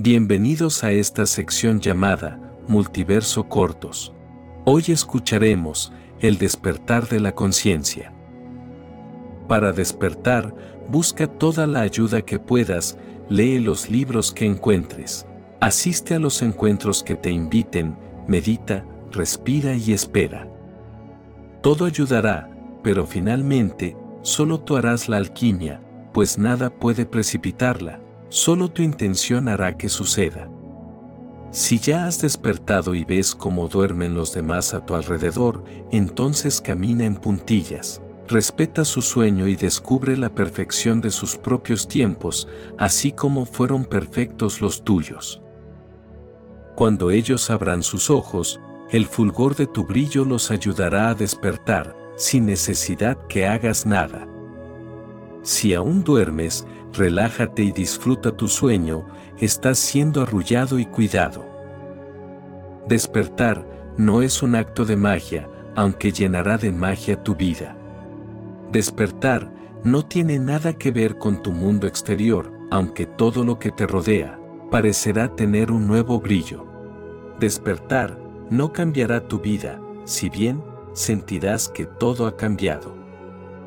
Bienvenidos a esta sección llamada Multiverso Cortos. Hoy escucharemos el despertar de la conciencia. Para despertar, busca toda la ayuda que puedas, lee los libros que encuentres, asiste a los encuentros que te inviten, medita, respira y espera. Todo ayudará, pero finalmente, solo tú harás la alquimia, pues nada puede precipitarla Solo tu intención hará que suceda. Si ya has despertado y ves cómo duermen los demás a tu alrededor, entonces camina en puntillas. Respeta su sueño y descubre la perfección de sus propios tiempos, así como fueron perfectos los tuyos. Cuando ellos abran sus ojos, el fulgor de tu brillo los ayudará a despertar, sin necesidad que hagas nada. Si aún duermes, relájate y disfruta tu sueño, estás siendo arrullado y cuidado. Despertar no es un acto de magia, aunque llenará de magia tu vida. Despertar no tiene nada que ver con tu mundo exterior, aunque todo lo que te rodea parecerá tener un nuevo brillo. Despertar no cambiará tu vida, si bien sentirás que todo ha cambiado.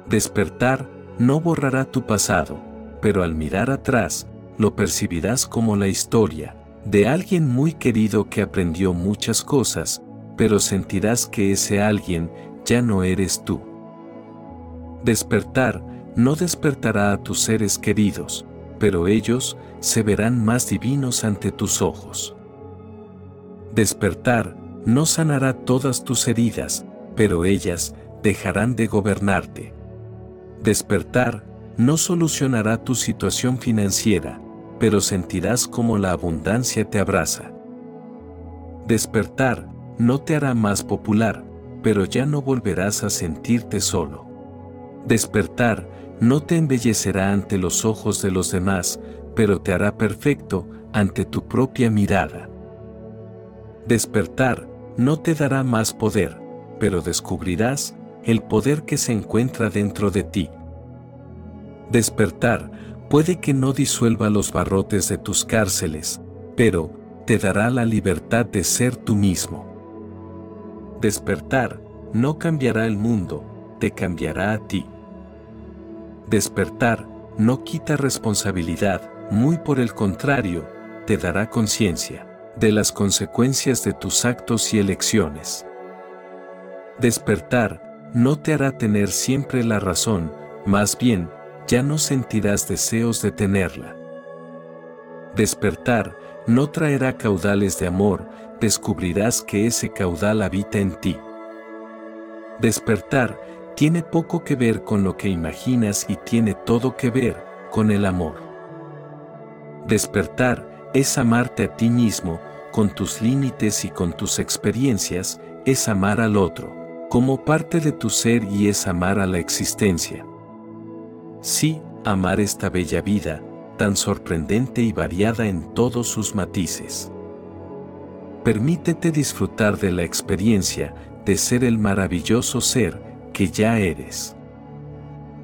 Despertar no borrará tu pasado, pero al mirar atrás, lo percibirás como la historia de alguien muy querido que aprendió muchas cosas, pero sentirás que ese alguien ya no eres tú. Despertar no despertará a tus seres queridos, pero ellos se verán más divinos ante tus ojos. Despertar no sanará todas tus heridas, pero ellas dejarán de gobernarte. Despertar no solucionará tu situación financiera, pero sentirás como la abundancia te abraza. Despertar no te hará más popular, pero ya no volverás a sentirte solo. Despertar no te embellecerá ante los ojos de los demás, pero te hará perfecto ante tu propia mirada. Despertar no te dará más poder, pero descubrirás el poder que se encuentra dentro de ti. Despertar puede que no disuelva los barrotes de tus cárceles, pero te dará la libertad de ser tú mismo. Despertar no cambiará el mundo, te cambiará a ti. Despertar no quita responsabilidad, muy por el contrario, te dará conciencia de las consecuencias de tus actos y elecciones. Despertar no te hará tener siempre la razón, más bien, ya no sentirás deseos de tenerla. Despertar no traerá caudales de amor, descubrirás que ese caudal habita en ti. Despertar tiene poco que ver con lo que imaginas y tiene todo que ver con el amor. Despertar es amarte a ti mismo, con tus límites y con tus experiencias, es amar al otro, como parte de tu ser y es amar a la existencia. Sí, amar esta bella vida, tan sorprendente y variada en todos sus matices. Permítete disfrutar de la experiencia de ser el maravilloso ser que ya eres.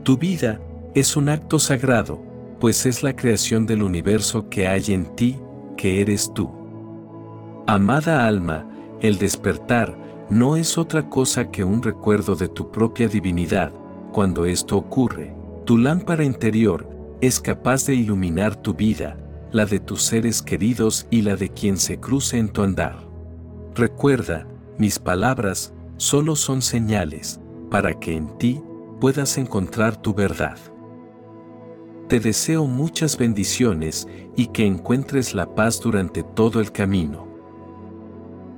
Tu vida es un acto sagrado, pues es la creación del universo que hay en ti, que eres tú. Amada alma, el despertar no es otra cosa que un recuerdo de tu propia divinidad, cuando esto ocurre. Tu lámpara interior es capaz de iluminar tu vida, la de tus seres queridos y la de quien se cruce en tu andar. Recuerda, mis palabras solo son señales para que en ti puedas encontrar tu verdad. Te deseo muchas bendiciones y que encuentres la paz durante todo el camino.